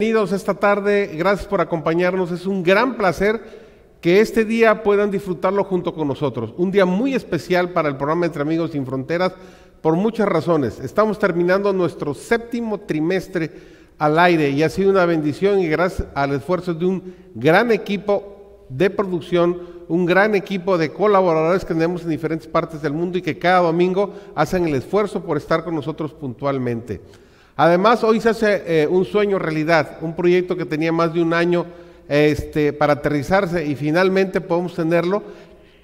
Bienvenidos esta tarde, gracias por acompañarnos. Es un gran placer que este día puedan disfrutarlo junto con nosotros. Un día muy especial para el programa Entre Amigos Sin Fronteras por muchas razones. Estamos terminando nuestro séptimo trimestre al aire y ha sido una bendición y gracias al esfuerzo de un gran equipo de producción, un gran equipo de colaboradores que tenemos en diferentes partes del mundo y que cada domingo hacen el esfuerzo por estar con nosotros puntualmente. Además, hoy se hace eh, un sueño realidad, un proyecto que tenía más de un año este, para aterrizarse y finalmente podemos tenerlo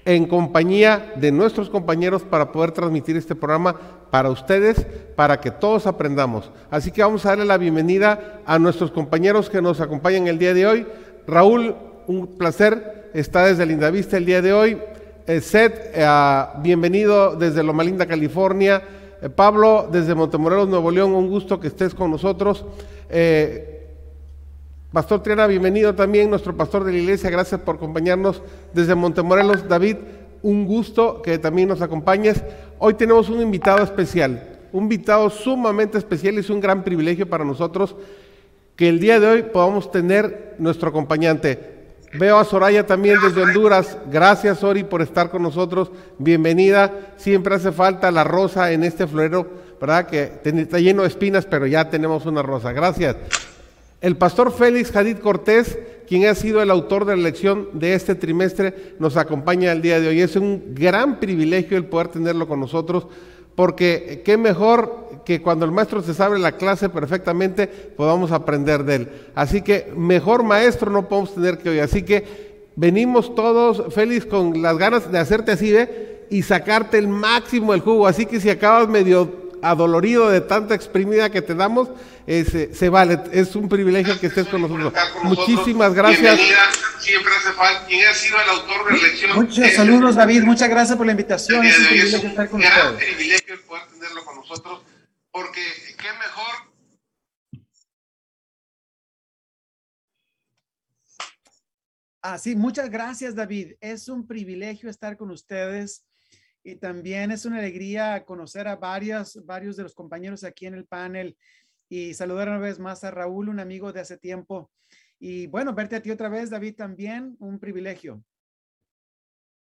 en compañía de nuestros compañeros para poder transmitir este programa para ustedes, para que todos aprendamos. Así que vamos a darle la bienvenida a nuestros compañeros que nos acompañan el día de hoy. Raúl, un placer, está desde Lindavista el día de hoy. Eh, Seth, eh, bienvenido desde Loma Linda, California. Eh, Pablo, desde Montemorelos, Nuevo León, un gusto que estés con nosotros. Eh, pastor Triana, bienvenido también, nuestro pastor de la iglesia, gracias por acompañarnos desde Montemorelos. David, un gusto que también nos acompañes. Hoy tenemos un invitado especial, un invitado sumamente especial y es un gran privilegio para nosotros que el día de hoy podamos tener nuestro acompañante. Veo a Soraya también desde Honduras. Gracias, Ori, por estar con nosotros. Bienvenida. Siempre hace falta la rosa en este florero, ¿verdad? Que está lleno de espinas, pero ya tenemos una rosa. Gracias. El pastor Félix Jadid Cortés, quien ha sido el autor de la lección de este trimestre, nos acompaña el día de hoy. Es un gran privilegio el poder tenerlo con nosotros, porque qué mejor que cuando el maestro se sabe la clase perfectamente, podamos aprender de él. Así que mejor maestro no podemos tener que hoy. Así que venimos todos, Félix, con las ganas de hacerte así, ¿ve? Y sacarte el máximo del jugo. Así que si acabas medio adolorido de tanta exprimida que te damos, se vale. Es un privilegio que estés con nosotros. Muchísimas gracias. Siempre hace falta. ¿Quién ha sido el autor de la lección? Muchos saludos, David. Muchas gracias por la invitación. Es un privilegio estar con ustedes. privilegio poder tenerlo con nosotros porque qué mejor. Ah, sí, muchas gracias, David. Es un privilegio estar con ustedes y también es una alegría conocer a varios, varios de los compañeros aquí en el panel y saludar una vez más a Raúl, un amigo de hace tiempo. Y bueno, verte a ti otra vez, David, también un privilegio.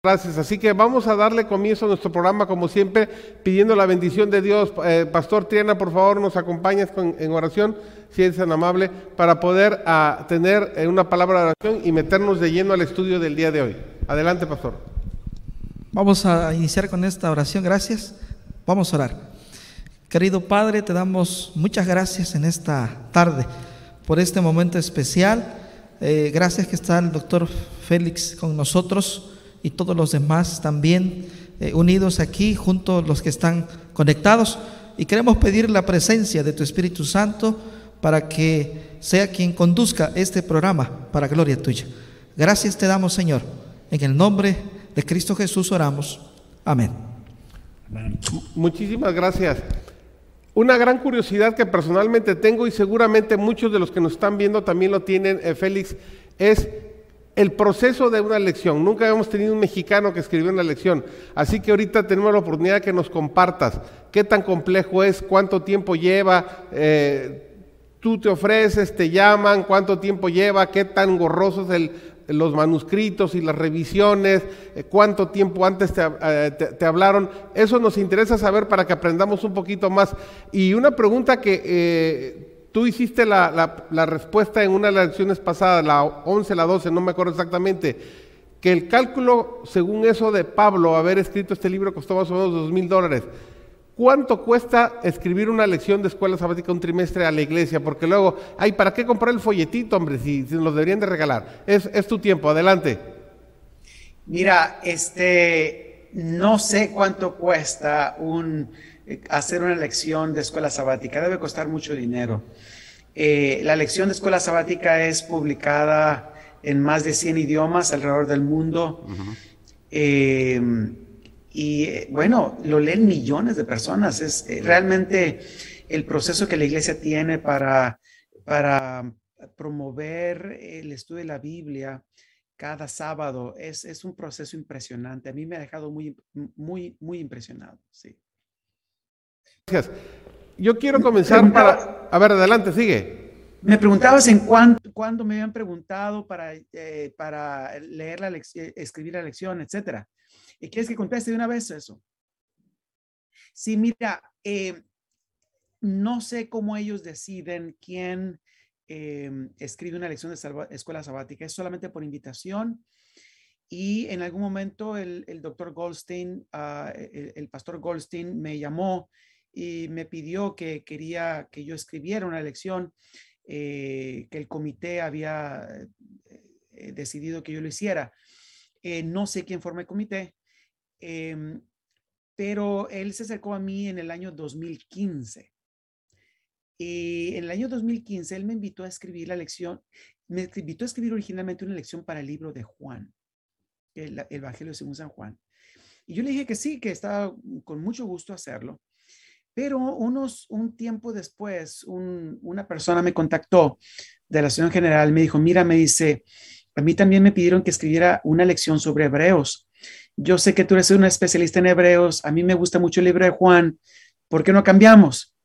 Gracias. Así que vamos a darle comienzo a nuestro programa, como siempre, pidiendo la bendición de Dios. Eh, Pastor Triana, por favor, nos acompañas en oración, si eres tan amable, para poder ah, tener eh, una palabra de oración y meternos de lleno al estudio del día de hoy. Adelante, Pastor. Vamos a iniciar con esta oración. Gracias. Vamos a orar. Querido Padre, te damos muchas gracias en esta tarde por este momento especial. Eh, gracias que está el doctor Félix con nosotros y todos los demás también eh, unidos aquí, junto a los que están conectados. Y queremos pedir la presencia de tu Espíritu Santo para que sea quien conduzca este programa para gloria tuya. Gracias te damos, Señor. En el nombre de Cristo Jesús oramos. Amén. Muchísimas gracias. Una gran curiosidad que personalmente tengo y seguramente muchos de los que nos están viendo también lo tienen, eh, Félix, es el proceso de una lección. Nunca habíamos tenido un mexicano que escribió una lección. Así que ahorita tenemos la oportunidad de que nos compartas qué tan complejo es, cuánto tiempo lleva, eh, tú te ofreces, te llaman, cuánto tiempo lleva, qué tan gorrosos el, los manuscritos y las revisiones, eh, cuánto tiempo antes eh, te, hablaron. Eso nos interesa saber para que aprendamos un poquito más. Y una pregunta que Tú hiciste la, respuesta en una de las lecciones pasadas, la 11, la 12, no me acuerdo exactamente, que el cálculo, según eso de Pablo, haber escrito este libro costó más o menos dos mil dólares. ¿Cuánto cuesta escribir una lección de escuela sabática un trimestre a la iglesia? Porque luego, ay, ¿para qué comprar el folletito, hombre? Si, si nos deberían de regalar. Es, es tu tiempo, adelante. Mira, este, no sé cuánto cuesta un hacer una lección de escuela sabática. Debe costar mucho dinero. Eh, la lección de escuela sabática es publicada en más de 100 idiomas alrededor del mundo. Eh, y bueno, lo leen millones de personas. Es eh, realmente el proceso que la iglesia tiene para, para promover el estudio de la Biblia cada sábado es, es un proceso impresionante. A mí me ha dejado muy, muy, muy impresionado. Sí. Gracias. Yo quiero comenzar para... A ver, adelante, sigue. Me preguntabas en cuánto, cuándo me habían preguntado para, eh, para leer la lección, escribir la lección, etcétera. ¿Y quieres que conteste de una vez eso? Sí, mira, eh, no sé cómo ellos deciden quién eh, escribe una lección de escuela sabática. Es solamente por invitación. Y en algún momento el, doctor Goldstein, ah, el, pastor Goldstein me llamó y me pidió que quería que yo escribiera una lección eh, que el comité había eh, decidido que yo lo hiciera. Eh, no sé quién forma el comité, em, pero él se acercó a mí en el año 2015. Y en el año 2015 él me invitó a escribir la lección, me invitó a escribir originalmente una lección para el libro de Juan, el, el Evangelio según San Juan. Y yo le dije que sí, que estaba con mucho gusto hacerlo. Pero unos, un tiempo después, una persona me contactó de la Asociación General, me dijo, mira, me dice, a mí también me pidieron que escribiera una lección sobre hebreos. Yo sé que tú eres una especialista en hebreos, a mí me gusta mucho el libro de Juan, ¿por qué no cambiamos?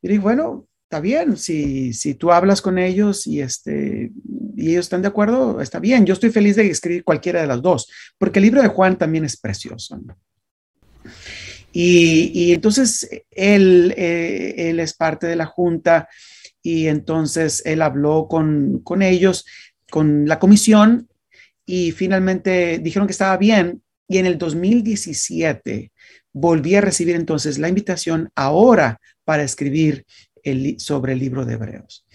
Y dije, bueno, está bien, si, si tú hablas con ellos y, este, y ellos están de acuerdo, está bien, yo estoy feliz de escribir cualquiera de las dos, porque el libro de Juan también es precioso. ¿no? Y, entonces él, eh, él es parte de la junta y entonces él habló con, con ellos, con la comisión y finalmente dijeron que estaba bien y en el 2017 volví a recibir entonces la invitación ahora para escribir el, sobre el libro de Hebreos.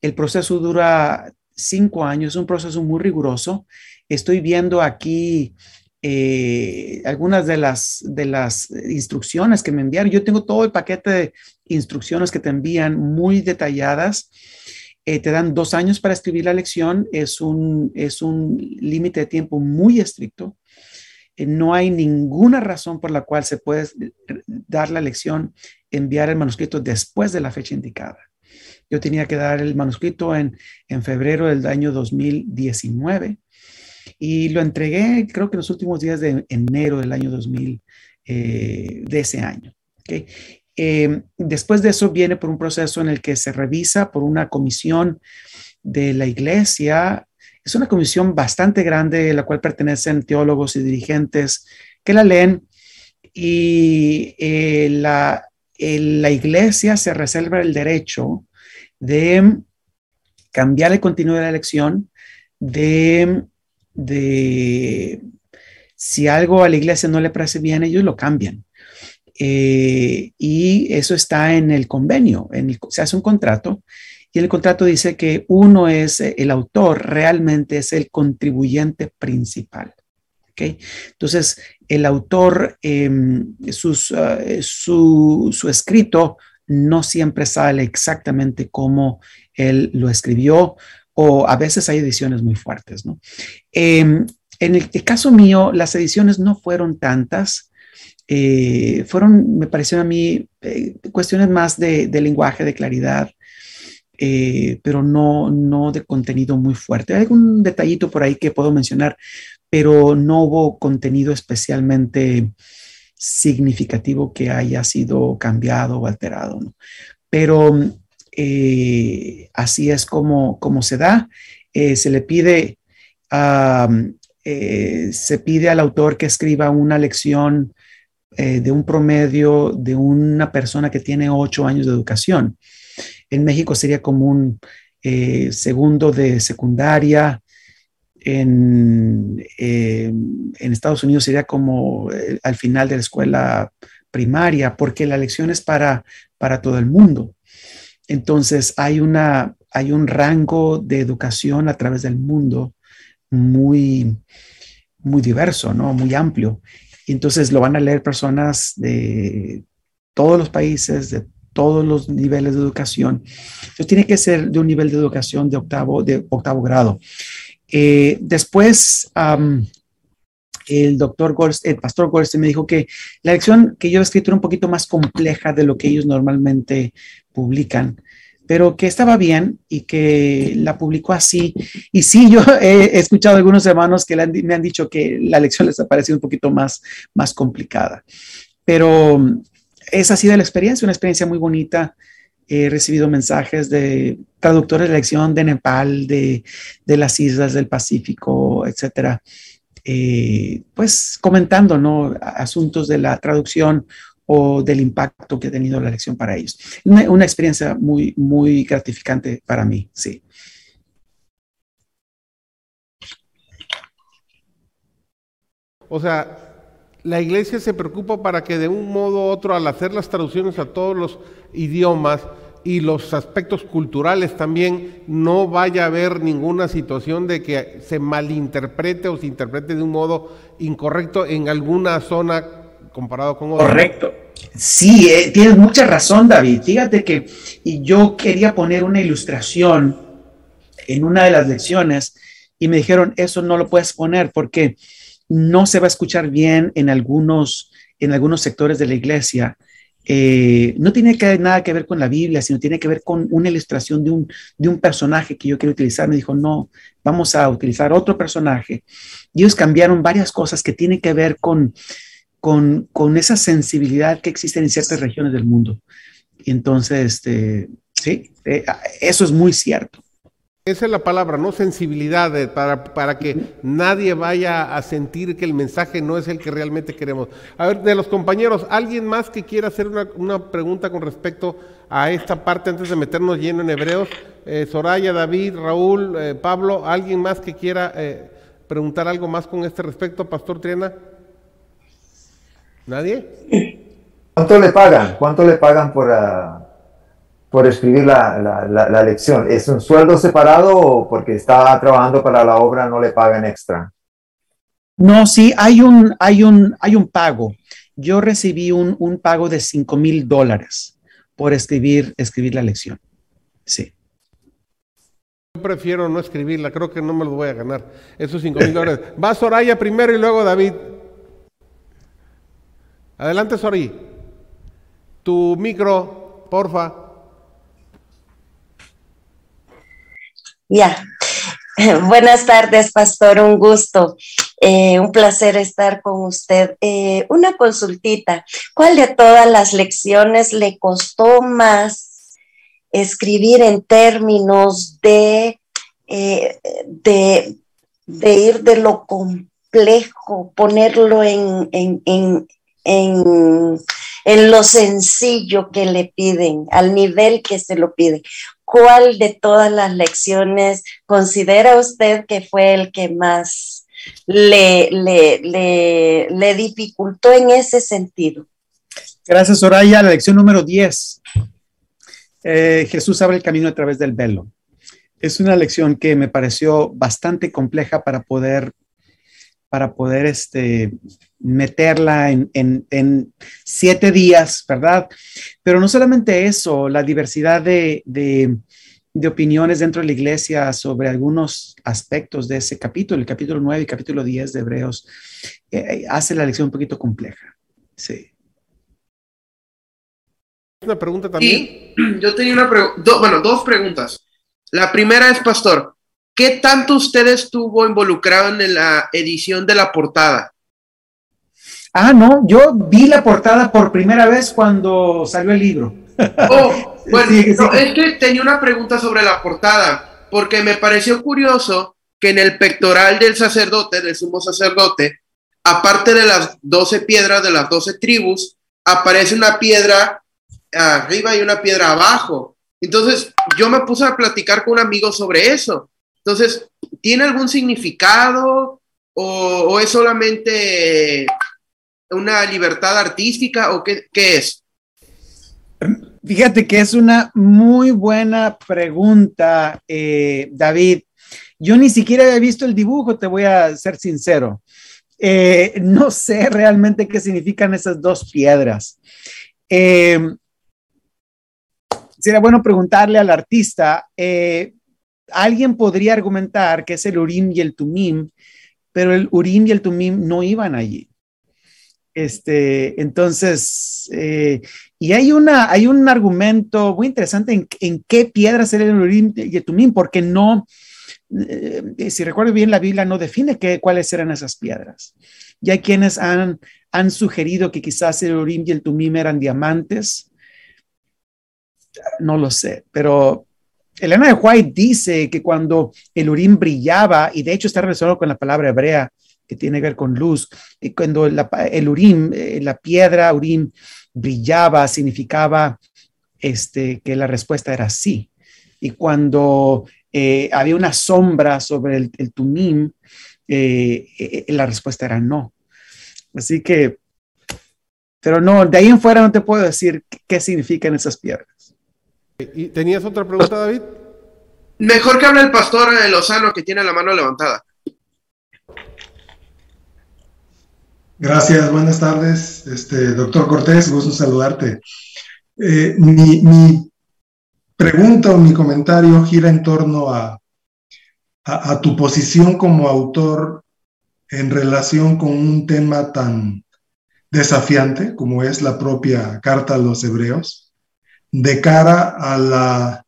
El proceso dura cinco años, es un proceso muy riguroso. Estoy viendo aquí eh, algunas de las, de las instrucciones que me enviaron. Yo tengo todo el paquete de instrucciones que te envían muy detalladas. Eh, te dan dos años para escribir la lección. Es un, es un límite de tiempo muy estricto. Eh, no hay ninguna razón por la cual se puede dar la lección, enviar el manuscrito después de la fecha indicada. Yo tenía que dar el manuscrito en, en febrero del año 2019 y lo entregué creo que los últimos días de enero del año 2000 eh, de ese año. Em, después de eso viene por un proceso en el que se revisa por una comisión de la iglesia. Es una comisión bastante grande, a la cual pertenecen teólogos y dirigentes que la leen y eh, la, la iglesia se reserva el derecho de cambiar el contenido de la elección, de de si algo a la iglesia no le parece bien, ellos lo cambian. Eh, y eso está en el convenio, en se hace un contrato y el contrato dice que uno es el autor, realmente es el contribuyente principal. ¿okay? Entonces, el autor, em, uh, su, su, escrito no siempre sale exactamente como él lo escribió o a veces hay ediciones muy fuertes, ¿no? Em, en el, caso mío, las ediciones no fueron tantas, eh, fueron, me parecieron a mí, eh, cuestiones más de, lenguaje, de claridad, eh, pero no, no de contenido muy fuerte. Hay algún detallito por ahí que puedo mencionar, pero no hubo contenido especialmente significativo que haya sido cambiado o alterado. Pero eh, así es como, como se da. Eh, se le pide, se pide al autor que escriba una lección de un promedio de una persona que tiene ocho años de educación. En México sería como un segundo de secundaria. En, en, Estados Unidos sería como al final de la escuela primaria, porque la lección es para, para todo el mundo. Entonces hay, una, hay un rango de educación a través del mundo muy, muy diverso, ¿no? Muy amplio. Entonces lo van a leer personas de todos los países, de todos los niveles de educación. Entonces tiene que ser de un nivel de educación de octavo, de octavo grado. Eh, después, el doctor Goldstein, el pastor Goldstein me dijo que la lección que yo he escrito era un poquito más compleja de lo que ellos normalmente publican, pero que estaba bien y que la publicó así. Y sí, yo he, escuchado a algunos hermanos que me han dicho que la lección les ha parecido un poquito más, más complicada. Pero esa ha sido la experiencia, una experiencia muy bonita. he recibido mensajes de traductores de lección de Nepal, de, las islas del Pacífico, etcétera, eh, pues comentando ¿no? asuntos de la traducción o del impacto que ha tenido la lección para ellos. Una, una experiencia muy, muy gratificante para mí, sí. O sea, la iglesia se preocupa para que de un modo u otro, al hacer las traducciones a todos los idiomas y los aspectos culturales también, no vaya a haber ninguna situación de que se malinterprete o se interprete de un modo incorrecto en alguna zona comparado con otra. Correcto. Sí, eh, tienes mucha razón, David. Fíjate que yo quería poner una ilustración en una de las lecciones y me dijeron, eso no lo puedes poner porque no se va a escuchar bien en algunos, en algunos sectores de la iglesia. Eh, no tiene que, nada que ver con la Biblia, sino tiene que ver con una ilustración de un, de un personaje que yo quiero utilizar. Me dijo, no, vamos a utilizar otro personaje. Y ellos cambiaron varias cosas que tienen que ver con, con, con esa sensibilidad que existe en ciertas regiones del mundo. Entonces, este, sí, eh, eso es muy cierto. Esa es la palabra, ¿no? Sensibilidad, para, para, que nadie vaya a sentir que el mensaje no es el que realmente queremos. A ver, de los compañeros, ¿alguien más que quiera hacer una, pregunta con respecto a esta parte antes de meternos lleno en Hebreos? Eh, Soraya, David, Raúl, eh, Pablo, ¿alguien más que quiera eh, preguntar algo más con este respecto, Pastor Triana? ¿Nadie? ¿Cuánto le pagan? ¿Cuánto le pagan por... Uh por escribir la, la, lección. ¿Es un sueldo separado o porque está trabajando para la obra no le pagan extra? No, sí, hay un, hay un, hay un pago. Yo recibí un, un pago de 5 mil dólares por escribir, escribir la lección. Sí. Yo prefiero no escribirla, creo que no me lo voy a ganar. Esos 5 mil dólares. Va Soraya primero y luego David. Adelante, Sori. Tu micro, porfa. Ya. Buenas tardes, pastor, un gusto. Eh, un placer estar con usted. Eh, una consultita. ¿Cuál de todas las lecciones le costó más escribir en términos de, eh, de, ir de lo complejo, ponerlo en, en, en, en lo sencillo que le piden, al nivel que se lo pide. ¿Cuál de todas las lecciones considera usted que fue el que más le, le, dificultó en ese sentido? Gracias, Soraya. La lección número 10. Eh, Jesús abre el camino a través del velo. Es una lección que me pareció bastante compleja para poder, para poder este, meterla en, siete días, ¿verdad? Pero no solamente eso, la diversidad de, opiniones dentro de la iglesia sobre algunos aspectos de ese capítulo, el capítulo 9 y capítulo 10 de Hebreos, eh, eh, hace la lección un poquito compleja. Sí. Una pregunta también. yo tenía una pregunta, bueno, dos preguntas. La primera es, Pastor, ¿qué tanto usted estuvo involucrado en la edición de la portada? Ah, no, yo vi la portada por primera vez cuando salió el libro. Oh, bueno, es que tenía una pregunta sobre la portada, porque me pareció curioso que en el pectoral del sacerdote, del sumo sacerdote, aparte de las doce piedras de las doce tribus, aparece una piedra arriba y una piedra abajo. Entonces, yo me puse a platicar con un amigo sobre eso. Entonces, ¿tiene algún significado o, o es solamente una libertad artística o qué, es? Fíjate que es una muy buena pregunta, eh, David. Yo ni siquiera había visto el dibujo, te voy a ser sincero. Eh, no sé realmente qué significan esas dos piedras. Eh, sería bueno preguntarle al artista. alguien podría argumentar que es el Urim y el Tumim, pero el Urim y el Tumim no iban allí. Este, entonces, eh, y hay, una, hay un argumento muy interesante en, en qué piedras era el Urim y el Tumim, porque no, eh, si recuerdo bien, la Biblia no define qué, cuáles eran esas piedras. Y hay quienes han, han sugerido que quizás el Urim y el Tumim eran diamantes. no lo sé, pero Elena de White dice que cuando el urín brillaba, y de hecho está relacionado con la palabra hebrea que tiene que ver con luz, y cuando el urín, eh, la piedra urín brillaba, significaba este, que la respuesta era sí. Y cuando eh, había una sombra sobre el, el tumim, eh, la respuesta era no. Así que, pero no, de ahí en fuera no te puedo decir qué significan esas piedras. ¿Y tenías otra pregunta, David? Mejor que hable el pastor de Lozano que tiene la mano levantada. Gracias, buenas tardes. Este, doctor Cortés, gusto saludarte. Eh, mi, pregunta o mi comentario gira en torno a, tu posición como autor en relación con un tema tan desafiante como es la propia carta a los hebreos de cara al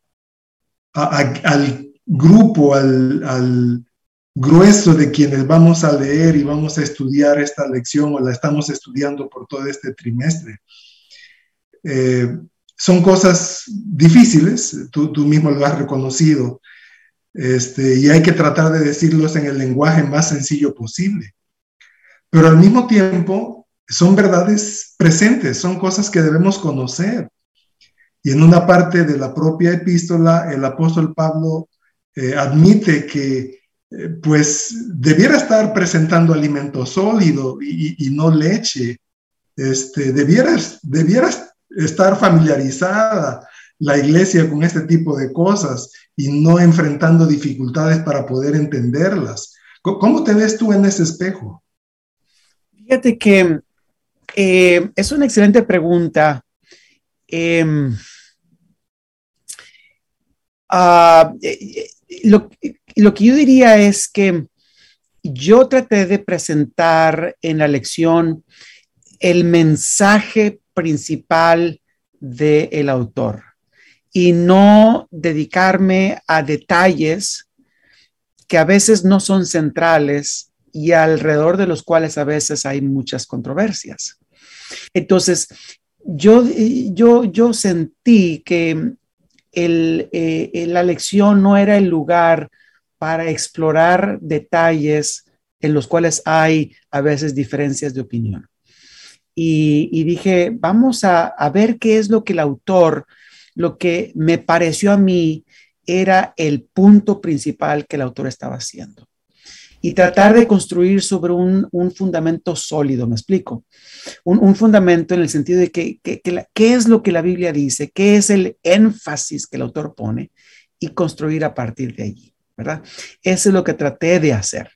grupo, al, grueso de quienes vamos a leer y vamos a estudiar esta lección o la estamos estudiando por todo este trimestre. Eh, son cosas difíciles, tú, tú, mismo lo has reconocido, este, y hay que tratar de decirlos en el lenguaje más sencillo posible. Pero al mismo tiempo, son verdades presentes, son cosas que debemos conocer. Y en una parte de la propia epístola, el apóstol Pablo eh, admite que pues debiera estar presentando alimento sólido y, no leche. Este, debieras, debieras estar familiarizada la iglesia con este tipo de cosas y no enfrentando dificultades para poder entenderlas. ¿Cómo te ves tú en ese espejo? Fíjate que eh, es una excelente pregunta. Eh, Uh, lo, lo, que yo diría es que yo traté de presentar en la lección el mensaje principal del autor y no dedicarme a detalles que a veces no son centrales y alrededor de los cuales a veces hay muchas controversias. Entonces, yo, yo, yo sentí que eh, la lección no era el lugar para explorar detalles en los cuales hay a veces diferencias de opinión. Y, dije, vamos a, ver qué es lo que el autor, lo que me pareció a mí era el punto principal que el autor estaba haciendo y tratar de construir sobre un, un fundamento sólido, me explico. Un, un, fundamento en el sentido de que, que qué es lo que la Biblia dice, qué es el énfasis que el autor pone y construir a partir de allí, ¿verdad? Eso es lo que traté de hacer.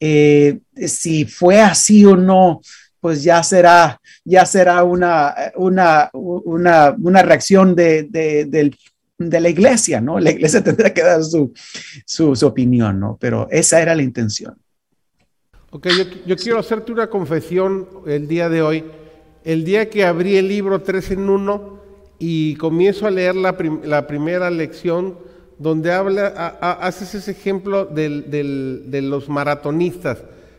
Eh, si fue así o no, pues ya será, ya será una, una, una, reacción de, de, de la iglesia, ¿no? La iglesia tendrá que dar su, su, su opinión, ¿no? Pero esa era la intención. Ok, yo, yo, quiero hacerte una confesión el día de hoy. El día que abrí el libro 3 en 1 y comienzo a leer la, prim la primera lección donde habla, a, a, haces ese ejemplo del, del, de los maratonistas.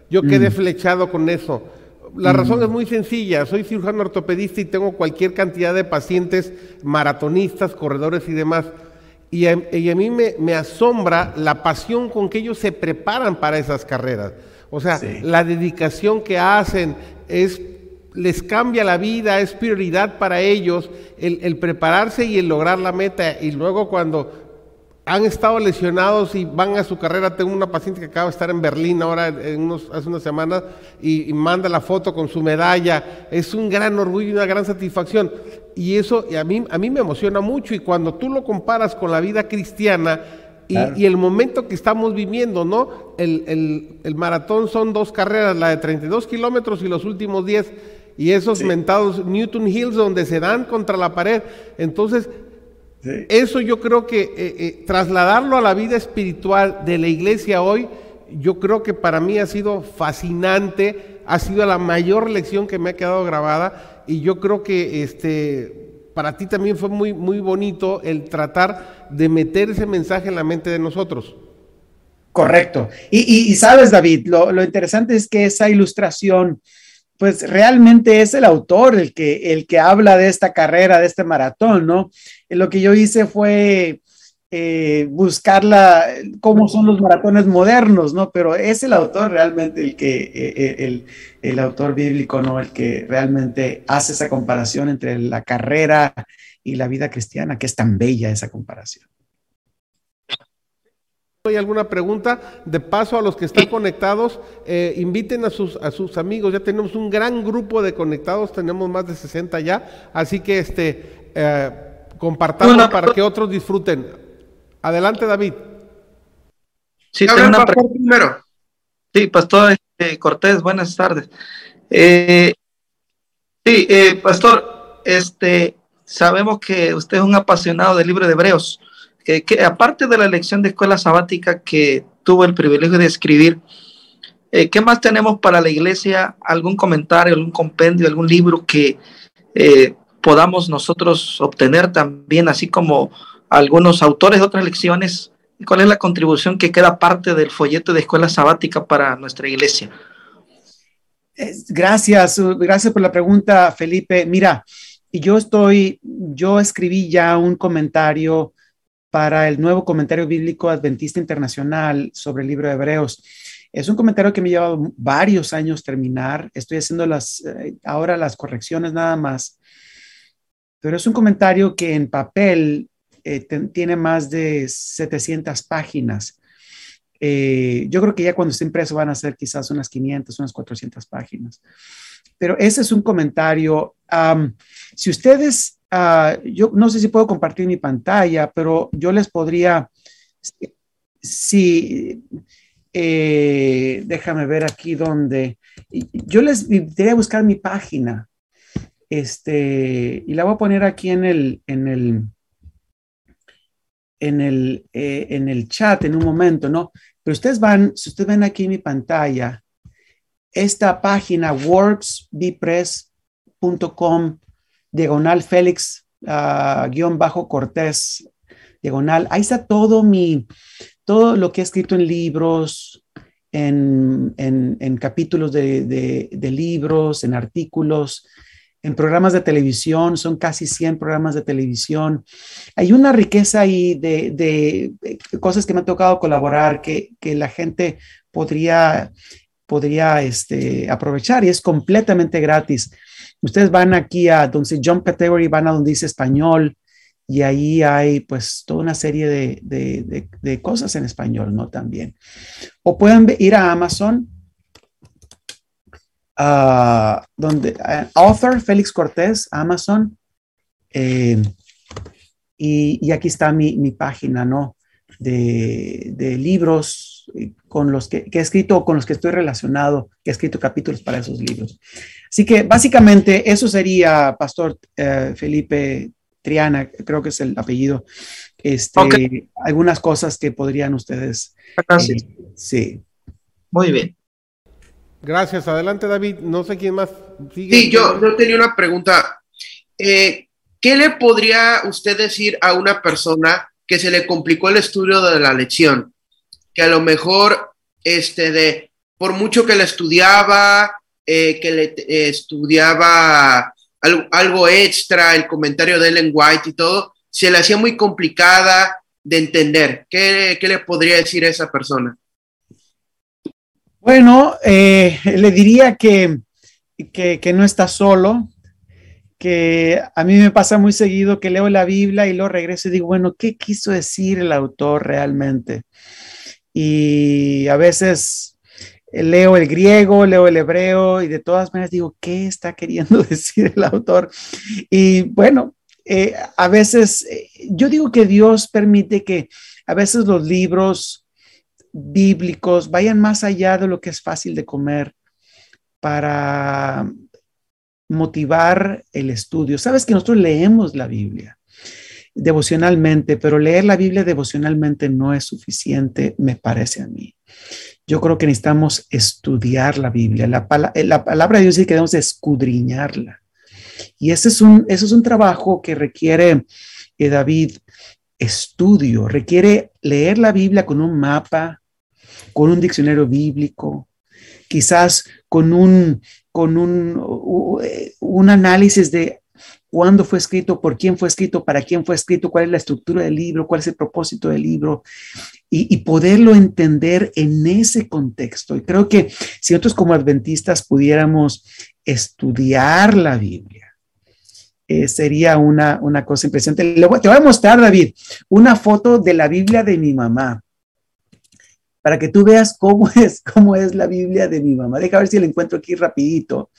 Yo quedé mm. flechado con eso la razón es muy sencilla. Soy cirujano ortopedista y tengo cualquier cantidad de pacientes maratonistas, corredores y demás. Y a, y a mí me, me, asombra la pasión con que ellos se preparan para esas carreras. O sea, sí. la dedicación que hacen es les cambia la vida, es prioridad para ellos el, el prepararse y el lograr la meta. Y luego cuando han estado lesionados y van a su carrera. Tengo una paciente que acaba de estar en Berlín ahora, en unos, hace unas semanas, y, y, manda la foto con su medalla. Es un gran orgullo y una gran satisfacción. Y eso y a, mí, a mí me emociona mucho. Y cuando tú lo comparas con la vida cristiana y, claro. y el momento que estamos viviendo, ¿no? El, el, el, maratón son dos carreras, la de 32 kilómetros y los últimos 10. Y esos sí. mentados Newton Hills donde se dan contra la pared. Entonces, Sí. Eso yo creo que eh, eh, trasladarlo a la vida espiritual de la iglesia hoy, yo creo que para mí ha sido fascinante, ha sido la mayor lección que me ha quedado grabada y yo creo que este, para ti también fue muy, muy bonito el tratar de meter ese mensaje en la mente de nosotros. Correcto. Y, y, y sabes, David, lo, lo, interesante es que esa ilustración pues realmente es el autor el que, el que habla de esta carrera, de este maratón, ¿no? Lo que yo hice fue eh, buscar cómo son los maratones modernos, ¿no? Pero es el autor realmente el que, eh, eh, el, el, autor bíblico, ¿no? El que realmente hace esa comparación entre la carrera y la vida cristiana, que es tan bella esa comparación. ¿Hay alguna pregunta? De paso a los que están conectados, eh, inviten a sus, a sus amigos. Ya tenemos un gran grupo de conectados, tenemos más de 60 ya. Así que este, eh, compartamos para que otros disfruten. Adelante, David. Sí, tengo una pregunta primero. Sí, Pastor este, Cortés, buenas tardes. Eh, sí, Pastor, este, sabemos que usted es un apasionado del libro de Hebreos que, aparte de la elección de escuela sabática que tuvo el privilegio de escribir, eh, ¿qué más tenemos para la iglesia? ¿Algún comentario, algún compendio, algún libro que eh, podamos nosotros obtener también, así como algunos autores de otras lecciones? ¿Cuál es la contribución que queda parte del folleto de escuela sabática para nuestra iglesia? Gracias, gracias por la pregunta, Felipe. Mira, yo estoy, yo escribí ya un comentario para el nuevo comentario bíblico adventista internacional sobre el libro de Hebreos. Es un comentario que me ha llevado varios años terminar. Estoy haciendo las, eh, ahora las correcciones nada más. Pero es un comentario que en papel eh, tiene más de 700 páginas. Eh, yo creo que ya cuando esté impreso van a ser quizás unas 500, unas 400 páginas. Pero ese es un comentario. si ustedes Ah, yo no sé si puedo compartir mi pantalla, pero yo les podría, si, eh, déjame ver aquí donde, yo les a buscar mi página, este, y la voy a poner aquí en el, en el, en el, eh, en el chat en un momento, ¿no? Pero ustedes van, si ustedes ven aquí mi pantalla, esta página worksbpress.com diagonal Félix, ah, guion bajo Cortés, diagonal. Ahí está todo mi, todo lo que he escrito en libros, en, en, capítulos de, de, libros, en artículos, en programas de televisión, son casi 100 programas de televisión. Hay una riqueza ahí de, de cosas que me ha tocado colaborar que, la gente podría, podría este, aprovechar y es completamente gratis. Ustedes van aquí a donde dice Jump Category, van a donde dice español y ahí hay pues toda una serie de, cosas en español, ¿no? También. O pueden ir a Amazon, uh, donde uh, author Félix Cortés, Amazon, eh, y, aquí está mi, mi página, ¿no? De, libros con los que, que, he escrito, con los que estoy relacionado, que he escrito capítulos para esos libros. Así que básicamente eso sería, Pastor eh, Felipe Triana, creo que es el apellido. Este, Algunas cosas que podrían ustedes. Eh, sí. Muy bien. Gracias. Adelante, David. No sé quién más. Sí, yo, yo tenía una pregunta. Eh, ¿Qué le podría usted decir a una persona que se le complicó el estudio de la lección? Que a lo mejor, este, de, por mucho que la estudiaba, eh, que le eh, estudiaba algo, extra, el comentario de Ellen White y todo, se le hacía muy complicada de entender. ¿Qué, le podría decir a esa persona? Bueno, eh, le diría que, que, no está solo, que a mí me pasa muy seguido que leo la Biblia y luego regreso y digo, bueno, ¿qué quiso decir el autor realmente? Y a veces leo el griego, leo el hebreo y de todas maneras digo, ¿qué está queriendo decir el autor? Y bueno, eh, a veces, eh, yo digo que Dios permite que a veces los libros bíblicos vayan más allá de lo que es fácil de comer para motivar el estudio. Sabes que nosotros leemos la Biblia devocionalmente, pero leer la Biblia devocionalmente no es suficiente, me parece a mí yo creo que necesitamos estudiar la Biblia. La, eh, la palabra de Dios dice que debemos escudriñarla. Y ese es un, es un trabajo que requiere, eh, David, estudio, requiere leer la Biblia con un mapa, con un diccionario bíblico, quizás con un, con un, un análisis de cuándo fue escrito, por quién fue escrito, para quién fue escrito, cuál es la estructura del libro, cuál es el propósito del libro y, poderlo entender en ese contexto. Y creo que si nosotros como adventistas pudiéramos estudiar la Biblia, eh, sería una, una cosa impresionante. te voy a mostrar, David, una foto de la Biblia de mi mamá para que tú veas cómo es, cómo es la Biblia de mi mamá. Deja ver si la encuentro aquí rapidito.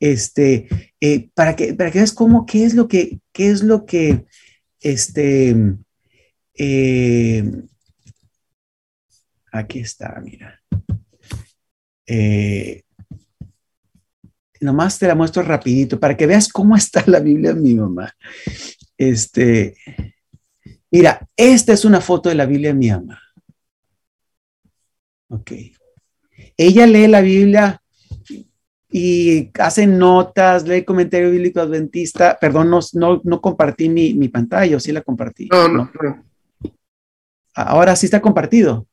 Este, eh, para, que, para que veas cómo, qué es lo que, qué es lo que, este, eh, aquí está, mira. Eh, nomás te la muestro rapidito para que veas cómo está la Biblia de mi mamá. Este, mira, esta es una foto de la Biblia de mi mamá. Ok. Ella lee la Biblia y hace notas, lee comentario bíblico adventista. Perdón, no, no, compartí mi, mi, pantalla, o sí la compartí. No, no, Ahora sí está compartido.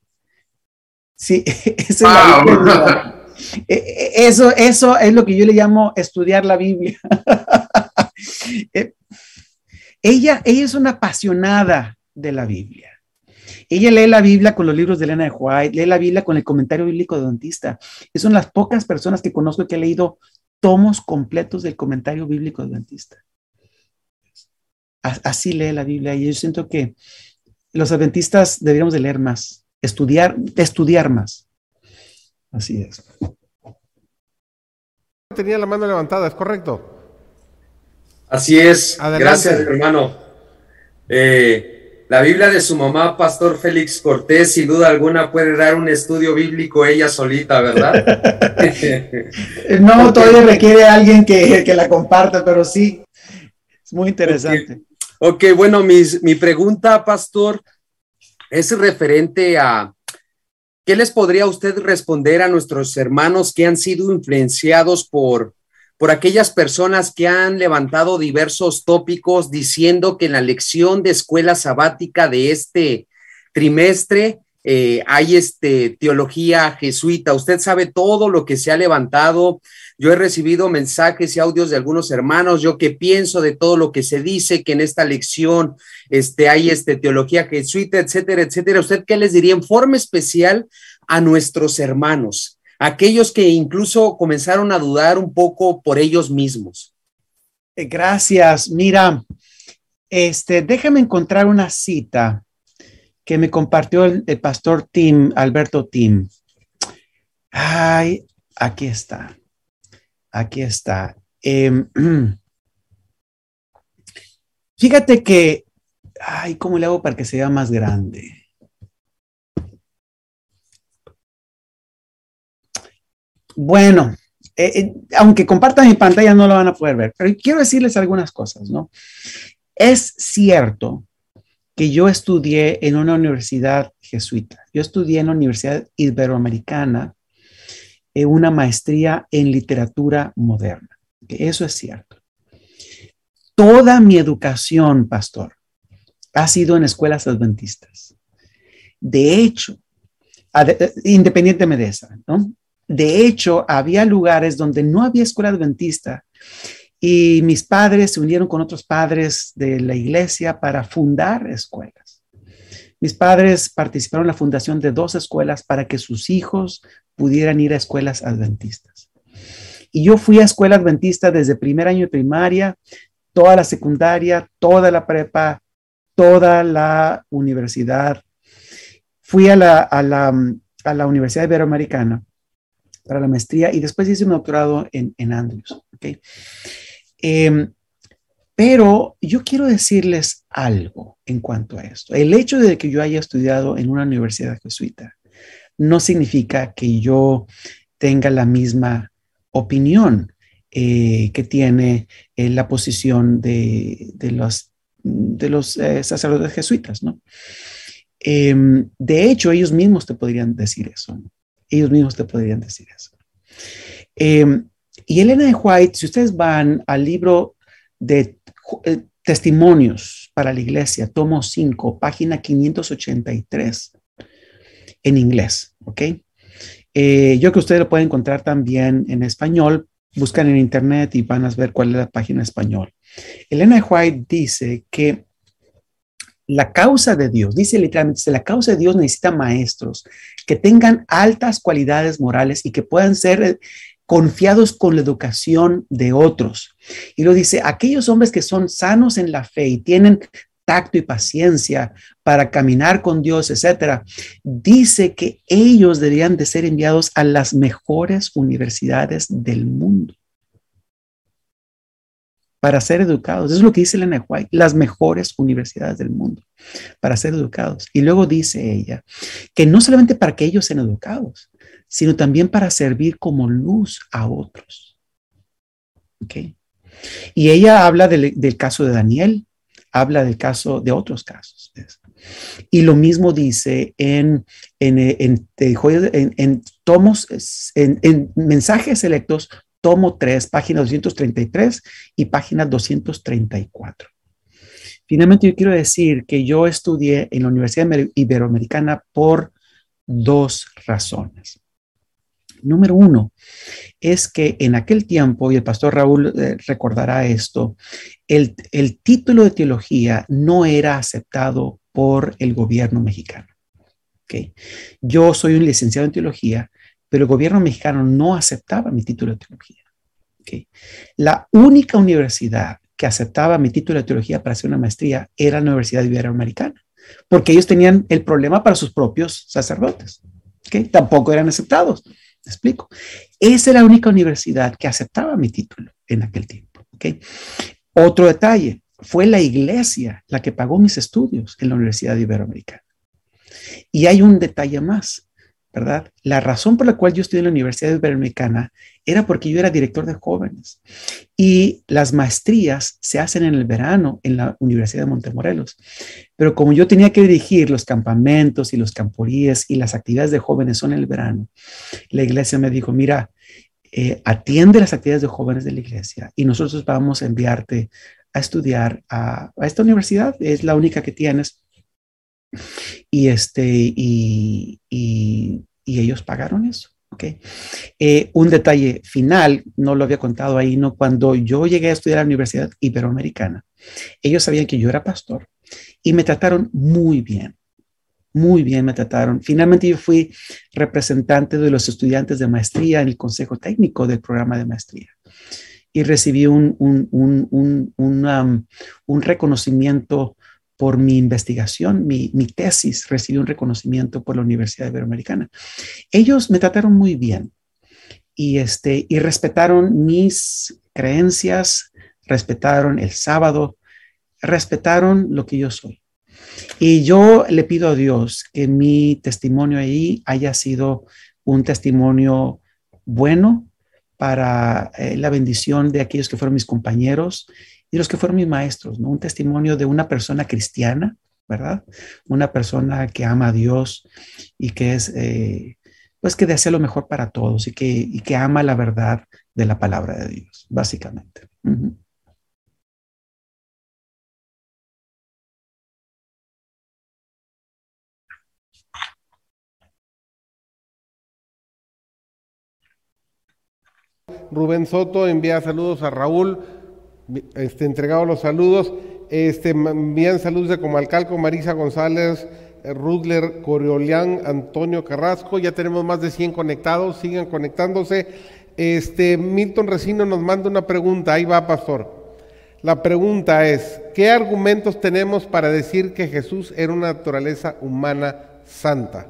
Sí, es ah, e, e, eso, eso es lo que yo le llamo estudiar la Biblia. Eh, ella, ella es una apasionada de la Biblia. Ella lee la Biblia con los libros de Elena de White, lee la Biblia con el comentario bíblico de Dentista. Es una de las pocas personas que conozco que ha leído tomos completos del comentario bíblico de Dentista. Así lee la Biblia y yo siento que los adventistas deberíamos de leer más, estudiar, estudiar más. Así es. Tenía la mano levantada, ¿es correcto? Así es. Gracias, hermano. Eh, la Biblia de su mamá, Pastor Félix Cortés, sin duda alguna puede dar un estudio bíblico ella solita, ¿verdad? no, todavía requiere alguien que, la comparta, pero sí, es muy interesante. Ok, bueno, mi pregunta, Pastor, es referente a, ¿qué les podría usted responder a nuestros hermanos que han sido influenciados por por aquellas personas que han levantado diversos tópicos diciendo que en la lección de escuela sabática de este trimestre eh, hay este, teología jesuita. Usted sabe todo lo que se ha levantado. Yo he recibido mensajes y audios de algunos hermanos. Yo que pienso de todo lo que se dice, que en esta lección este, hay este, teología jesuita, etcétera, etcétera. ¿Usted qué les diría en forma especial a nuestros hermanos? Aquellos que incluso comenzaron a dudar un poco por ellos mismos. Eh, gracias. Mira, este, déjame encontrar una cita que me compartió el, pastor Tim, Alberto Tim. Ay, aquí está. Aquí está. Em, fíjate que, ay, ¿cómo le hago para que sea más grande? Bueno, eh, eh, aunque compartan mi pantalla no lo van a poder ver, pero quiero decirles algunas cosas, ¿no? Es cierto que yo estudié en una universidad jesuita. Yo estudié en la Universidad Iberoamericana en una maestría en literatura moderna. Eso es cierto. Toda mi educación, pastor, ha sido en escuelas adventistas. De hecho, independientemente de esa, ¿no? De hecho, había lugares donde no había escuela adventista y mis padres se unieron con otros padres de la iglesia para fundar escuelas. Mis padres participaron en la fundación de dos escuelas para que sus hijos pudieran ir a escuelas adventistas. Y yo fui a escuela adventista desde primer año de primaria, toda la secundaria, toda la prepa, toda la universidad. Fui a la, a la, a la Universidad Iberoamericana para la maestría y después hice un doctorado en, en Andrews. Em, pero yo quiero decirles algo en cuanto a esto. El hecho de que yo haya estudiado en una universidad jesuita no significa que yo tenga la misma opinión eh, que tiene eh, la posición de, de los, de los eh, sacerdotes jesuitas, ¿no? Em, de hecho, ellos mismos te podrían decir eso. ¿no? Ellos mismos te podrían decir eso. Em, y Elena de White, si ustedes van al libro de eh, testimonios para la iglesia, tomo 5, página 583, en inglés, ¿ok? Eh, yo que ustedes lo pueden encontrar también en español, buscan en internet y van a ver cuál es la página en español. Elena White dice que la causa de Dios, dice literalmente, la causa de Dios necesita maestros que tengan altas cualidades morales y que puedan ser eh, confiados con la educación de otros. Y lo dice, aquellos hombres que son sanos en la fe y tienen tacto y paciencia para caminar con Dios, etcétera, dice que ellos deberían de ser enviados a las mejores universidades del mundo para ser educados. Eso es lo que dice Elena White, las mejores universidades del mundo, para ser educados. Y luego dice ella que no solamente para que ellos sean educados, sino también para servir como luz a otros. ¿Okay? Y ella habla del, caso de Daniel, habla del caso de otros casos. Y lo mismo dice en, en, en, en tomos, en, mensajes selectos tomo 3, página 233 y página 234. Finalmente, yo quiero decir que yo estudié en la Universidad Iberoamericana por dos razones. Número uno, es que en aquel tiempo, y el pastor Raúl eh, recordará esto, el, el título de teología no era aceptado por el gobierno mexicano. Okay. Yo soy un licenciado en teología, pero el gobierno mexicano no aceptaba mi título de teología. La única universidad que aceptaba mi título de teología para hacer una maestría era la Universidad Iberoamericana, porque ellos tenían el problema para sus propios sacerdotes. ¿okay? Tampoco eran aceptados. ¿Me explico? Esa era la única universidad que aceptaba mi título en aquel tiempo. Otro detalle, fue la iglesia la que pagó mis estudios en la Universidad Iberoamericana. Y hay un detalle más. ¿Verdad? La razón por la cual yo estudié en la Universidad Iberoamericana era porque yo era director de jóvenes y las maestrías se hacen en el verano en la Universidad de Montemorelos. Pero como yo tenía que dirigir los campamentos y los camporíes y las actividades de jóvenes son en el verano, la iglesia me dijo, mira, eh, atiende las actividades de jóvenes de la iglesia y nosotros vamos a enviarte a estudiar a esta universidad, es la única que tienes y, este, y, y, ellos pagaron eso. Okay. Eh, un detalle final, no lo había contado ahí, ¿no? Cuando yo llegué a estudiar a la Universidad Iberoamericana, ellos sabían que yo era pastor y me trataron muy bien, muy bien me trataron. Finalmente yo fui representante de los estudiantes de maestría en el consejo técnico del programa de maestría y recibí un, un, un, un, un reconocimiento por mi investigación, mi, tesis recibió un reconocimiento por la Universidad Iberoamericana. Ellos me trataron muy bien y, este, y respetaron mis creencias, respetaron el sábado, respetaron lo que yo soy. Y yo le pido a Dios que mi testimonio ahí haya sido un testimonio bueno para eh, la bendición de aquellos que fueron mis compañeros y los que fueron mis maestros, ¿no? Un testimonio de una persona cristiana, ¿verdad? Una persona que ama a Dios y que es, eh, pues que desea lo mejor para todos y que, y que ama la verdad de la palabra de Dios, básicamente. Rubén Soto envía saludos a Raúl este, entregado los saludos. Este, envían saludos de Comalcalco, Marisa González, Rudler Coriolián, Antonio Carrasco. Ya tenemos más de 100 conectados, sigan conectándose. Este, Milton Resino nos manda una pregunta, ahí va, pastor. La pregunta es, ¿qué argumentos tenemos para decir que Jesús era una naturaleza humana santa?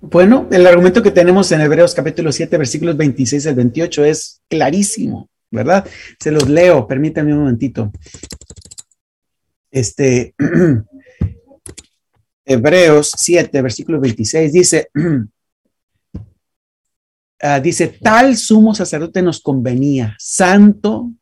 Bueno, el argumento que tenemos en Hebreos capítulo 7, versículos 26 al 28 es clarísimo. ¿Verdad? Se los leo, permítanme un momentito. Este, Hebreos 7, versículo 26, dice, ah, dice, tal sumo sacerdote nos convenía, santo,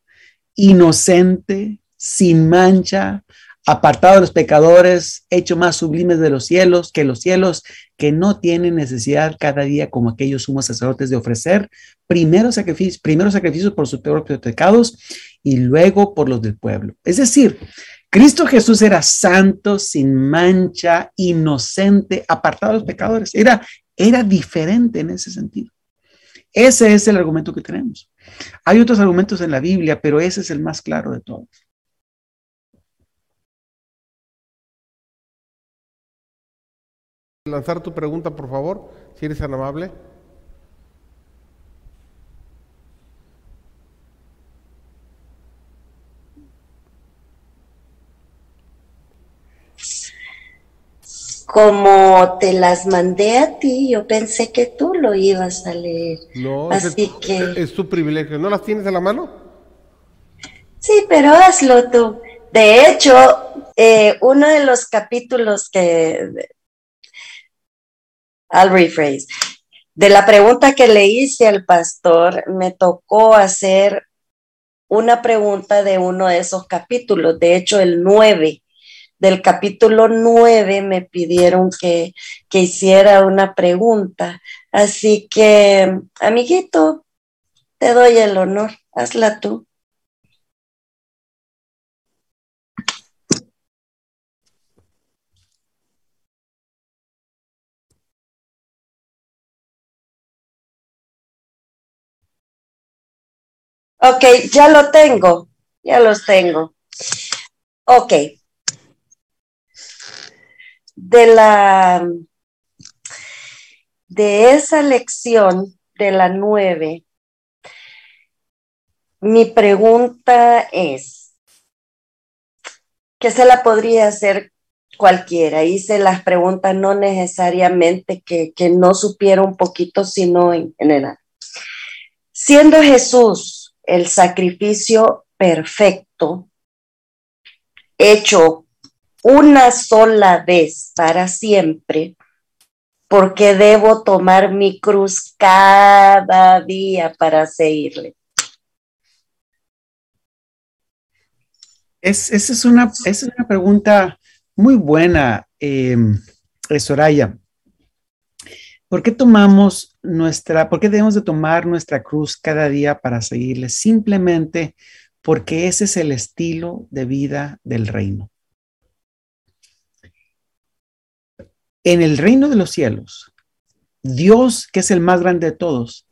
inocente, sin mancha, apartado de los pecadores, hecho más sublimes de los cielos que los cielos, que no tienen necesidad cada día como aquellos sumos sacerdotes de ofrecer primero sacrificios, sacrificios por sus propios pecados y luego por los del pueblo. Es decir, Cristo Jesús era santo, sin mancha, inocente, apartado de los pecadores. Era, era diferente en ese sentido. Ese es el argumento que tenemos. Hay otros argumentos en la Biblia, pero ese es el más claro de todos. Lanzar tu pregunta, por favor, si eres tan amable. como te las mandé a ti, yo pensé que tú lo ibas a leer. No, Así es, que... es tu privilegio. ¿No las tienes en la mano? Sí, pero hazlo tú. De hecho, eh, uno de los capítulos que... I'll rephrase. De la pregunta que le hice al pastor, me tocó hacer una pregunta de uno de esos capítulos, de hecho el 9 del capítulo 9 me pidieron que, que hiciera una pregunta. Así que, amiguito, te doy el honor, hazla tú. Ok, ya lo tengo, ya los tengo. Ok, de la de esa lección de la nueve, mi pregunta es, ¿qué se la podría hacer cualquiera? Hice las preguntas no necesariamente que, que no supiera un poquito, sino en general. Siendo Jesús el sacrificio perfecto, hecho una sola vez para siempre, porque debo tomar mi cruz cada día para seguirle. Es, esa, es una, es una pregunta muy buena, eh, Soraya. ¿Por qué tomamos nuestra, por qué debemos de tomar nuestra cruz cada día para seguirle? Simplemente porque ese es el estilo de vida del reino. En el reino de los cielos, Dios, que es el más grande de todos,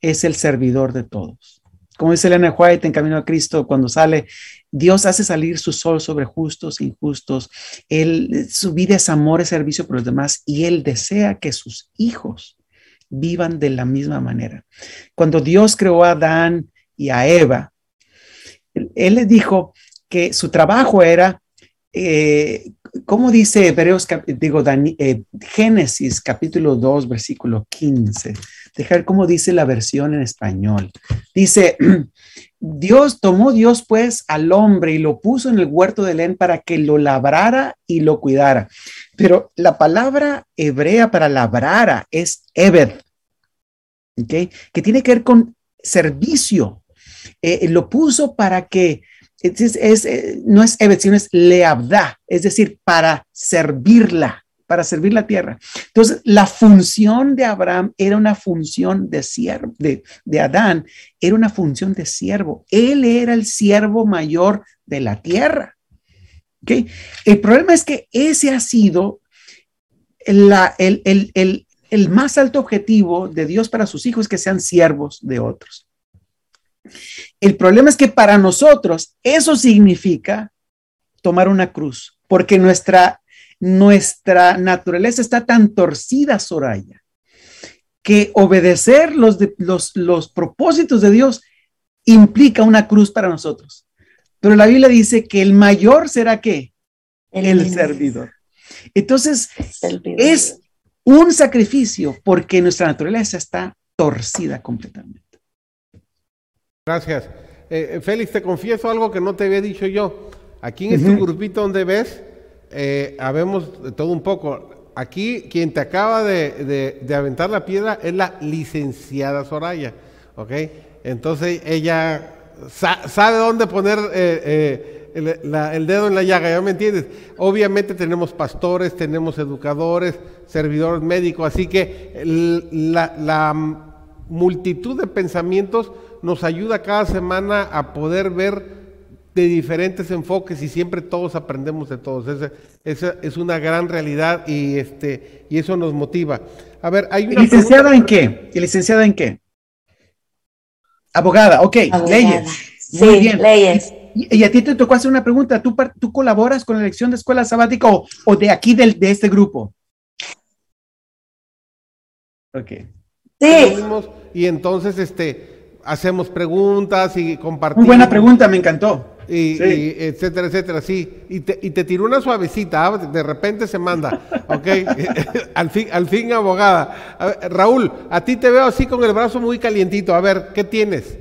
es el servidor de todos. Como dice Elena White en Camino a Cristo, cuando sale, Dios hace salir su sol sobre justos injustos. Él, su vida es amor, es servicio por los demás y Él desea que sus hijos vivan de la misma manera. Cuando Dios creó a Adán y a Eva, Él le dijo que su trabajo era eh, ¿cómo dice Hebreos, digo, eh, Génesis capítulo 2, versículo 15? Dejar cómo dice la versión en español. Dice, Dios tomó Dios pues al hombre y lo puso en el huerto de Edén para que lo labrara y lo cuidara. Pero la palabra hebrea para labrara es Ebed, ¿okay? que tiene que ver con servicio. Eh, lo puso para que es, eh, no es Evet, sino es Leabda, es decir, para servirla, para servir la tierra. Entonces, la función de Abraham era una función de siervo, de, de Adán, era una función de siervo. Él era el siervo mayor de la tierra. El problema es que ese ha sido el, el, el, el más alto objetivo de Dios para sus hijos, que sean siervos de otros. El problema es que para nosotros eso significa tomar una cruz, porque nuestra, nuestra naturaleza está tan torcida, Soraya, que obedecer los, los, los propósitos de Dios implica una cruz para nosotros. Pero la Biblia dice que el mayor será qué? El, servidor. Entonces, es un sacrificio porque nuestra naturaleza está torcida completamente. Gracias. Eh, Félix, te confieso algo que no te había dicho yo. Aquí en este grupito donde ves, eh, habemos todo un poco. Aquí quien te acaba de, aventar la piedra es la licenciada Soraya, ¿ok? Entonces ella sabe dónde poner eh, el, dedo en la llaga, ¿ya me entiendes? Obviamente tenemos pastores, tenemos educadores, servidores médicos, así que la, la multitud de pensamientos nos ayuda cada semana a poder ver de diferentes enfoques y siempre todos aprendemos de todos. Esa, es una gran realidad y, este, y eso nos motiva. A ver, hay una... ¿Licenciada en qué? ¿Y licenciada en qué? Abogada, ok, leyes. Muy bien. Leyes. Y, a ti te tocó hacer una pregunta. ¿Tú, tú colaboras con la elección de escuela sabática o, de aquí del, de este grupo? Ok. Sí. Y entonces este, hacemos preguntas y compartimos. Muy buena pregunta, me encantó. Y, etcétera, etcétera, sí. Y te, y te tiró una suavecita, ¿ah? de repente se manda, ¿ok? al, fin, al fin, abogada. Raúl, a ti te veo así con el brazo muy calientito. A ver, ¿qué tienes?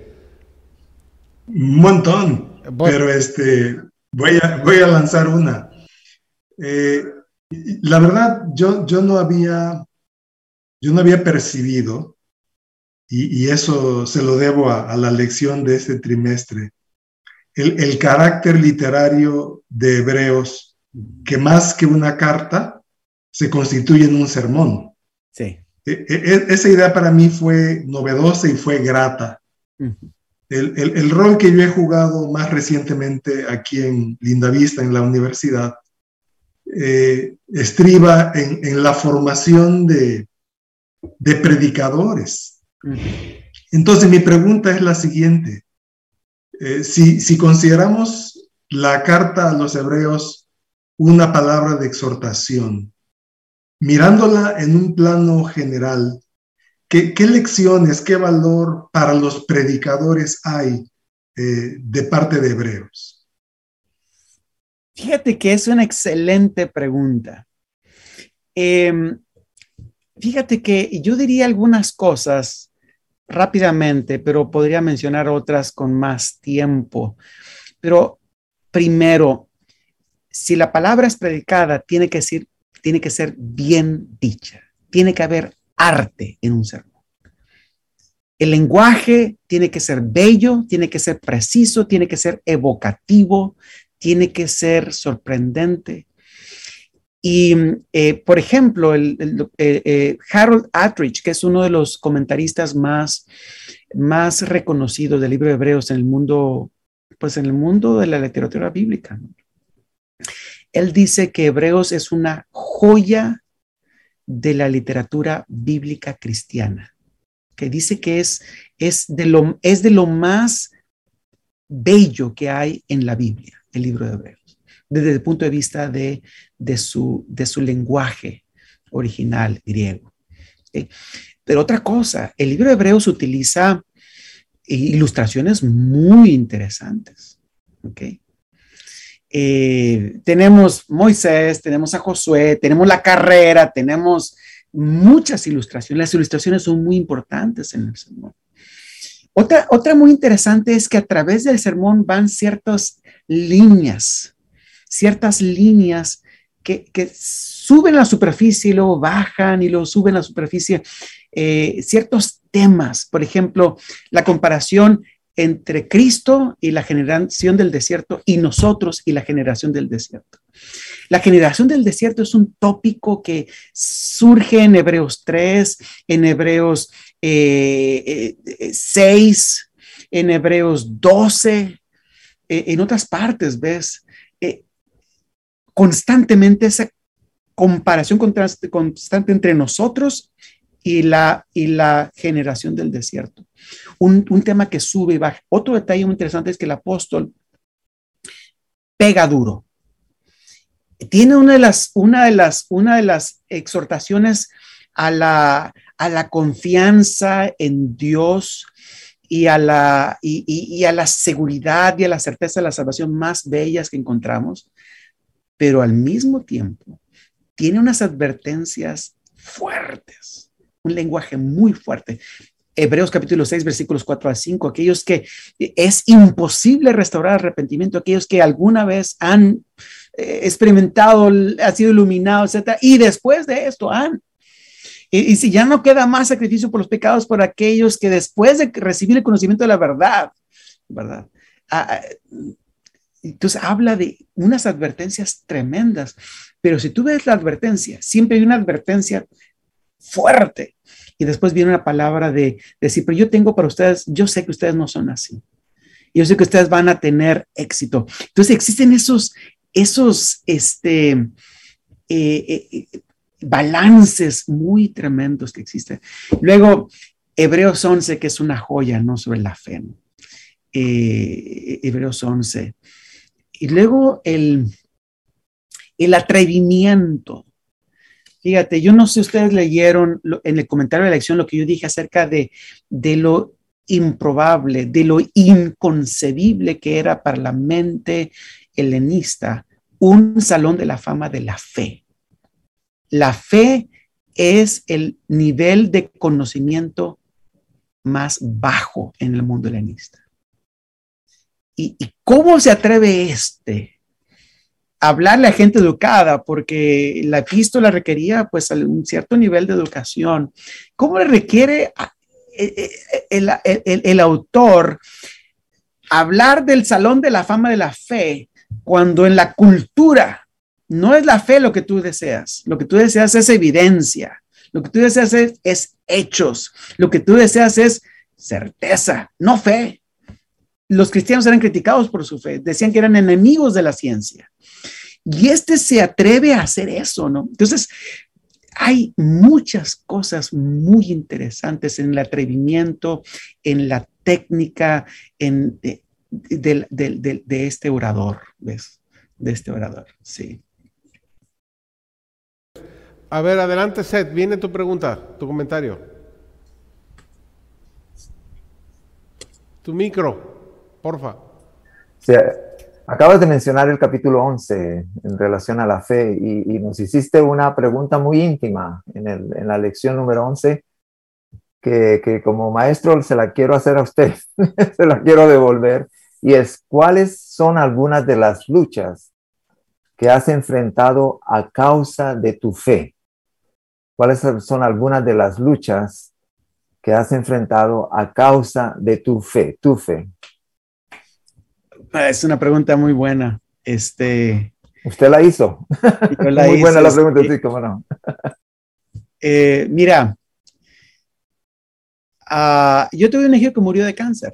Un montón, pero este, voy a, voy a lanzar una. Eh, la verdad, yo, yo no había, yo no había percibido, y, eso se lo debo a, la lección de este trimestre, el, carácter literario de Hebreos, que más que una carta, se constituye en un sermón. Sí. E, e, e, esa idea para mí fue novedosa y fue grata. el, rol que yo he jugado más recientemente aquí en Lindavista, en la universidad, eh, estriba en, la formación de, de predicadores. Entonces mi pregunta es la siguiente. Eh, si, consideramos la carta a los hebreos una palabra de exhortación, mirándola en un plano general, ¿qué, lecciones, qué valor para los predicadores hay eh, de parte de hebreos? Fíjate que es una excelente pregunta. Em, fíjate que yo diría algunas cosas rápidamente, pero podría mencionar otras con más tiempo. Pero primero, si la palabra es predicada, tiene que, ser, bien dicha. Tiene que haber arte en un sermón. El lenguaje tiene que ser bello, tiene que ser preciso, tiene que ser evocativo, tiene que ser sorprendente. Y, eh, por ejemplo, eh, eh, Harold Attridge, que es uno de los comentaristas más, más reconocidos del libro de Hebreos en el mundo, pues en el mundo de la literatura bíblica, él dice que Hebreos es una joya de la literatura bíblica cristiana, que dice que es, es, de, lo, es de lo más bello que hay en la Biblia, el libro de Hebreos desde el punto de vista de, su, de su lenguaje original griego. Pero otra cosa, el libro de Hebreos utiliza ilustraciones muy interesantes. Eh, tenemos Moisés, tenemos a Josué, tenemos la carrera, tenemos muchas ilustraciones. Las ilustraciones son muy importantes en el sermón. Otra, otra muy interesante es que a través del sermón van ciertas líneas ciertas líneas que, suben a la superficie y luego bajan y luego suben a la superficie, eh, ciertos temas, por ejemplo, la comparación entre Cristo y la generación del desierto y nosotros y la generación del desierto. La generación del desierto es un tópico que surge en Hebreos 3, en Hebreos 6, eh, eh, en Hebreos 12, en otras partes, ¿ves? Constantemente esa comparación constante entre nosotros y la, y la generación del desierto. Un, tema que sube y baja. Otro detalle muy interesante es que el apóstol pega duro. Tiene una de las, una de las, una de las exhortaciones a la, a la confianza en Dios y a, la, y a la seguridad y a la certeza de la salvación más bellas que encontramos pero al mismo tiempo tiene unas advertencias fuertes, un lenguaje muy fuerte. Hebreos capítulo 6, versículos 4 a 5, aquellos que es imposible restaurar arrepentimiento, aquellos que alguna vez han eh, experimentado, han sido iluminados, etc. Y después de esto han. Y, si ya no queda más sacrificio por los pecados por aquellos que después de recibir el conocimiento de la verdad, ¿verdad? Ah, entonces habla de unas advertencias tremendas, pero si tú ves la advertencia, siempre hay una advertencia fuerte y después viene una palabra de, decir, pero yo tengo para ustedes, yo sé que ustedes no son así. Yo sé que ustedes van a tener éxito. Entonces existen esos, esos, este, eh, eh, balances muy tremendos que existen. Luego, Hebreos 11, que es una joya, ¿no? Sobre la fe. Eh, Hebreos 11. Y luego el, el atrevimiento. Fíjate, yo no sé si ustedes leyeron en el comentario de la lección lo que yo dije acerca de, de lo improbable, de lo inconcebible que era para la mente helenista un salón de la fama de la fe. La fe es el nivel de conocimiento más bajo en el mundo helenista. ¿Y, cómo se atreve este a hablarle a gente educada? Porque la epístola requería pues un cierto nivel de educación. ¿Cómo le requiere eh, eh, el, autor hablar del salón de la fama de la fe cuando en la cultura no es la fe lo que tú deseas, lo que tú deseas es evidencia, lo que tú deseas es, hechos, lo que tú deseas es certeza, no fe. Los cristianos eran criticados por su fe, decían que eran enemigos de la ciencia. Y este se atreve a hacer eso, ¿no? Entonces, hay muchas cosas muy interesantes en el atrevimiento, en la técnica, en, de, de, este orador, ¿ves? De este orador, sí. A ver, adelante, Seth, viene tu pregunta, tu comentario. Tu micro, porfa. Sí, acabas de mencionar el capítulo 11 en relación a la fe y, nos hiciste una pregunta muy íntima en, el, en la lección número 11 que, que, como maestro se la quiero hacer a usted, se la quiero devolver y es cuáles son algunas de las luchas que has enfrentado a causa de tu fe. ¿Cuáles son algunas de las luchas que has enfrentado a causa de tu fe, tu fe? Ah, es una pregunta muy buena. Este, Usted la hizo. muy buena la pregunta, sí, cómo no. Eh, mira, uh, yo tuve un hijo que murió de cáncer.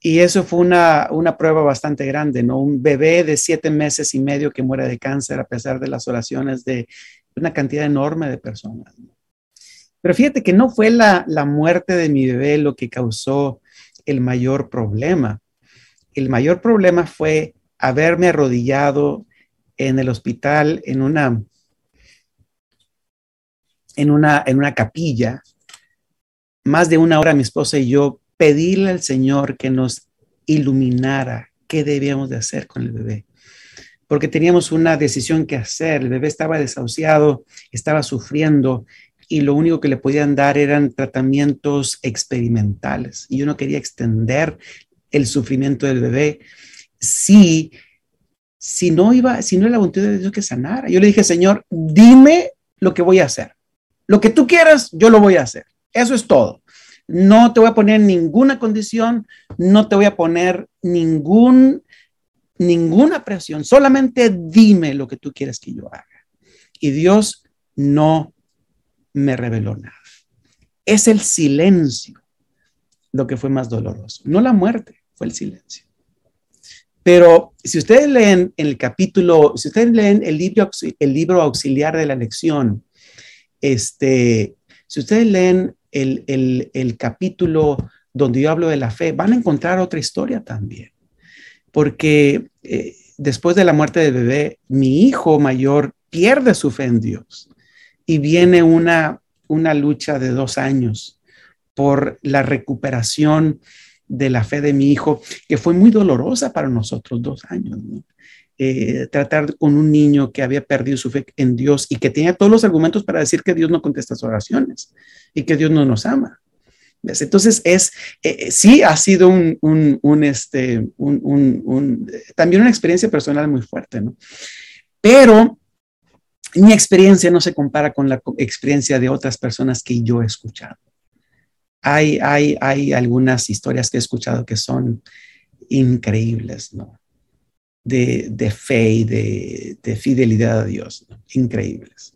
Y eso fue una, una, prueba bastante grande, ¿no? Un bebé de siete meses y medio que muere de cáncer a pesar de las oraciones de una cantidad enorme de personas. Pero fíjate que no fue la, la muerte de mi bebé lo que causó el mayor problema. El mayor problema fue haberme arrodillado en el hospital en una, en una, en una capilla. Más de una hora mi esposa y yo pedirle al Señor que nos iluminara qué debíamos de hacer con el bebé. Porque teníamos una decisión que hacer. El bebé estaba desahuciado, estaba sufriendo y lo único que le podían dar eran tratamientos experimentales. Y yo no quería extender el sufrimiento del bebé si, si no iba, si no era la voluntad de Dios que sanara. Yo le dije, Señor, dime lo que voy a hacer. Lo que tú quieras, yo lo voy a hacer. Eso es todo. No te voy a poner ninguna condición, no te voy a poner ningún, ninguna presión, solamente dime lo que tú quieres que yo haga. Y Dios no me reveló nada. Es el silencio lo que fue más doloroso, no la muerte, el silencio. Pero si ustedes leen el capítulo, si ustedes leen el libro, el libro auxiliar de la lección, este, si ustedes leen el, capítulo donde yo hablo de la fe, van a encontrar otra historia también. Porque eh, después de la muerte del bebé, mi hijo mayor pierde su fe en Dios y viene una, una lucha de dos años por la recuperación de la fe de mi hijo, que fue muy dolorosa para nosotros, dos años. Eh, tratar con un niño que había perdido su fe en Dios y que tenía todos los argumentos para decir que Dios no contesta sus oraciones y que Dios no nos ama. Entonces es, eh, eh, sí ha sido un, un, este, un, también una experiencia personal muy fuerte. Pero mi experiencia no se compara con la experiencia de otras personas que yo he escuchado. Hay, hay, hay algunas historias que he escuchado que son increíbles, ¿no? De, de fe y de, de, fidelidad a Dios, increíbles.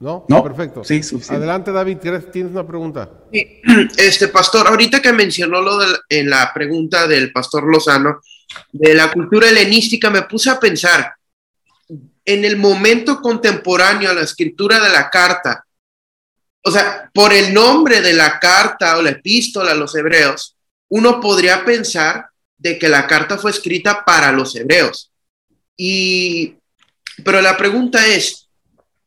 ¿No? No, perfecto. Sí, Adelante, David, tienes una pregunta. Este pastor, ahorita que mencionó lo de, en la pregunta del pastor Lozano de la cultura helenística, me puse a pensar, en el momento contemporáneo a la escritura de la carta, o sea, por el nombre de la carta o la epístola a los hebreos, uno podría pensar de que la carta fue escrita para los hebreos. Y, pero la pregunta es,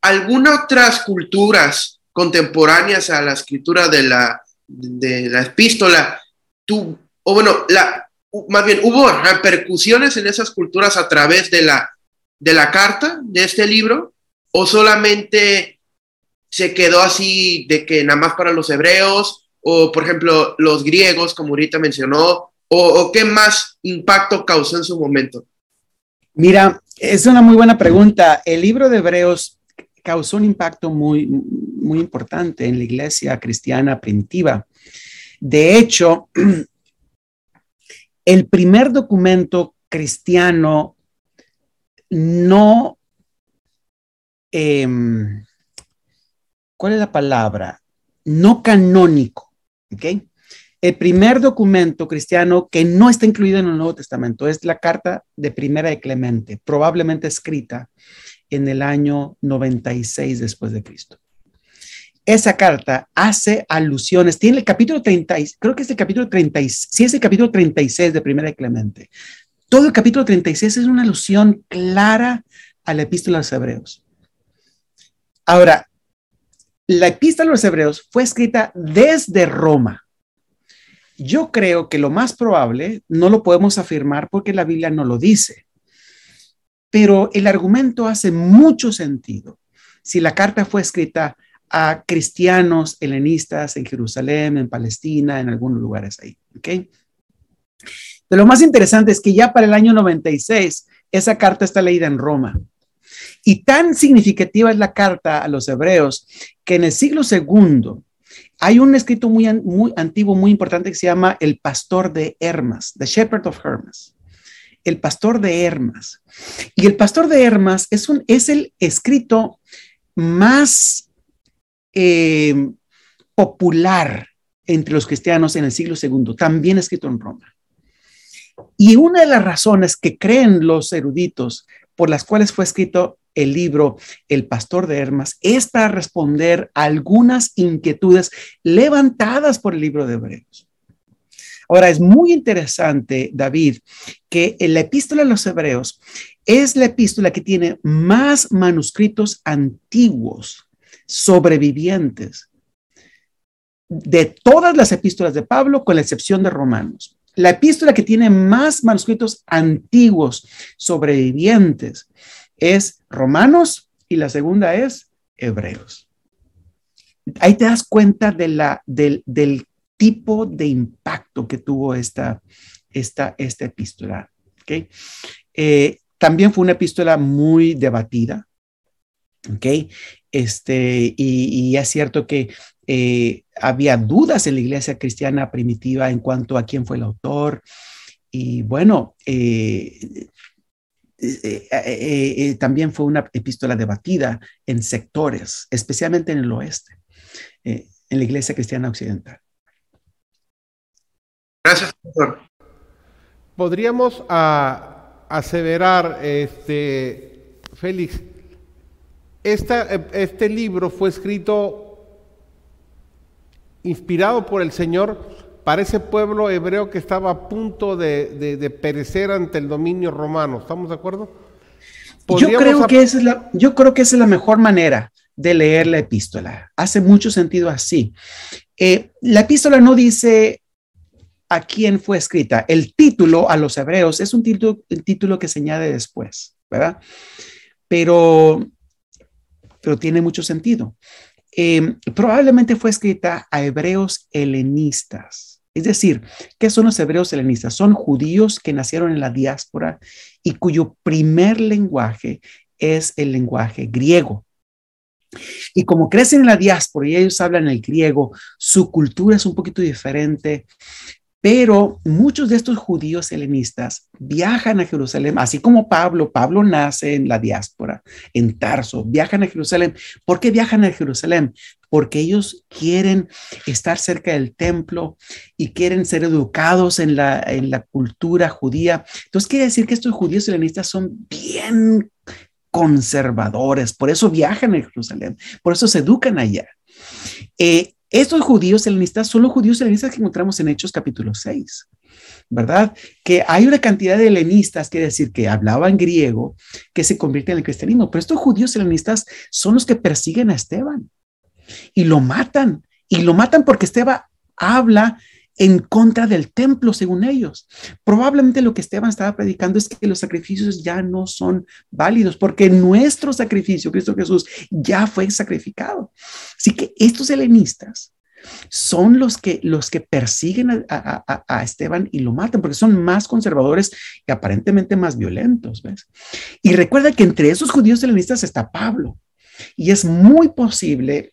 ¿algunas otras culturas contemporáneas a la escritura de la, de la epístola, tú, o bueno, la, más bien, hubo repercusiones en esas culturas a través de la, de la carta, de este libro, o solamente se quedó así de que nada más para los hebreos, o por ejemplo los griegos, como ahorita mencionó, o, qué más impacto causó en su momento? Mira, es una muy buena pregunta. El libro de Hebreos causó un impacto muy, muy importante en la iglesia cristiana primitiva. De hecho, el primer documento cristiano no, em, ¿cuál es la palabra? No canónico, ¿ok? El primer documento cristiano que no está incluido en el Nuevo Testamento es la carta de Primera de Clemente, probablemente escrita en el año 96 después de Cristo. Esa carta hace alusiones, tiene el capítulo 30, creo que es el capítulo 30, sí es el capítulo 36 de Primera de Clemente. Todo el capítulo 36 es una alusión clara a la epístola de los hebreos. Ahora, la epístola de los hebreos fue escrita desde Roma. Yo creo que lo más probable, no lo podemos afirmar porque la Biblia no lo dice, pero el argumento hace mucho sentido. Si la carta fue escrita a cristianos helenistas en Jerusalén, en Palestina, en algunos lugares ahí. Pero lo más interesante es que ya para el año 96, esa carta está leída en Roma. Y tan significativa es la carta a los hebreos que en el siglo segundo hay un escrito muy, muy antiguo, muy importante que se llama El Pastor de Hermas, The Shepherd of Hermas. El Pastor de Hermas. Y el Pastor de Hermas es, un, es el escrito más eh, popular entre los cristianos en el siglo segundo, también escrito en Roma. Y una de las razones que creen los eruditos por las cuales fue escrito el libro El Pastor de Hermas es para responder a algunas inquietudes levantadas por el libro de Hebreos. Ahora, es muy interesante, David, que la epístola de los Hebreos es la epístola que tiene más manuscritos antiguos sobrevivientes de todas las epístolas de Pablo, con la excepción de Romanos. La epístola que tiene más manuscritos antiguos sobrevivientes es Romanos y la segunda es Hebreos. Ahí te das cuenta del, tipo de impacto que tuvo esta, epístola. Eh, también fue una epístola muy debatida. Este, y, y es cierto que eh, había dudas en la iglesia cristiana primitiva en cuanto a quién fue el autor. Y bueno, eh, eh, también fue una epístola debatida en sectores, especialmente en el oeste, en la iglesia cristiana occidental. Gracias, doctor. Podríamos aseverar, este, Félix, este libro fue escrito inspirado por el Señor para ese pueblo hebreo que estaba a punto de, perecer ante el dominio romano. ¿Estamos de acuerdo? Yo creo, que esa es la, yo creo que es la mejor manera de leer la epístola. Hace mucho sentido así. Eh, la epístola no dice a quién fue escrita. El título a los hebreos es un título, el título que se añade después, ¿verdad? Pero, pero tiene mucho sentido. Em, probablemente fue escrita a hebreos helenistas. Es decir, ¿qué son los hebreos helenistas? Son judíos que nacieron en la diáspora y cuyo primer lenguaje es el lenguaje griego. Y como crecen en la diáspora y ellos hablan el griego, su cultura es un poquito diferente, pero muchos de estos judíos helenistas viajan a Jerusalén, así como Pablo. Pablo nace en la diáspora, en Tarso, viajan a Jerusalén. ¿Por qué viajan a Jerusalén? Porque ellos quieren estar cerca del templo y quieren ser educados en la, en la cultura judía. Entonces quiere decir que estos judíos helenistas son bien conservadores, por eso viajan a Jerusalén, por eso se educan allá. Eh, estos judíos helenistas son los judíos helenistas que encontramos en Hechos capítulo 6, ¿verdad? Que hay una cantidad de helenistas, quiere decir que hablaban griego, que se convierten en el cristianismo, pero estos judíos helenistas son los que persiguen a Esteban y lo matan, y lo matan porque Esteban habla en contra del templo, según ellos. Probablemente lo que Esteban estaba predicando es que los sacrificios ya no son válidos, porque nuestro sacrificio, Cristo Jesús, ya fue sacrificado. Así que estos helenistas son los que, los que persiguen a, Esteban y lo matan, porque son más conservadores y aparentemente más violentos. ¿ves? Y recuerda que entre esos judíos helenistas está Pablo. Y es muy posible,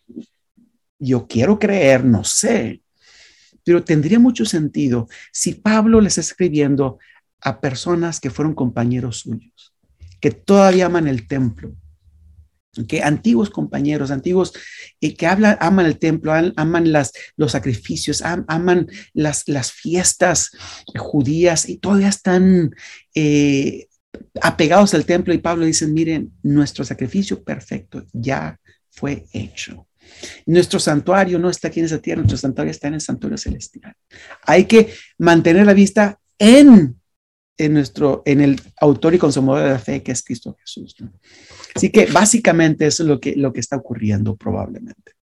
yo quiero creer, no sé, pero tendría mucho sentido si Pablo les está escribiendo a personas que fueron compañeros suyos, que todavía aman el templo, que antiguos compañeros, antiguos que hablan, aman el templo, aman las, los sacrificios, aman las, las fiestas judías y todavía están eh, apegados al templo. Y Pablo dice, miren, nuestro sacrificio perfecto ya fue hecho. Nuestro santuario no está aquí en esa tierra, nuestro santuario está en el santuario celestial. Hay que mantener la vista en, en nuestro, en el autor y consumador de la fe que es Cristo Jesús. Así que básicamente eso es lo que, lo que está ocurriendo probablemente.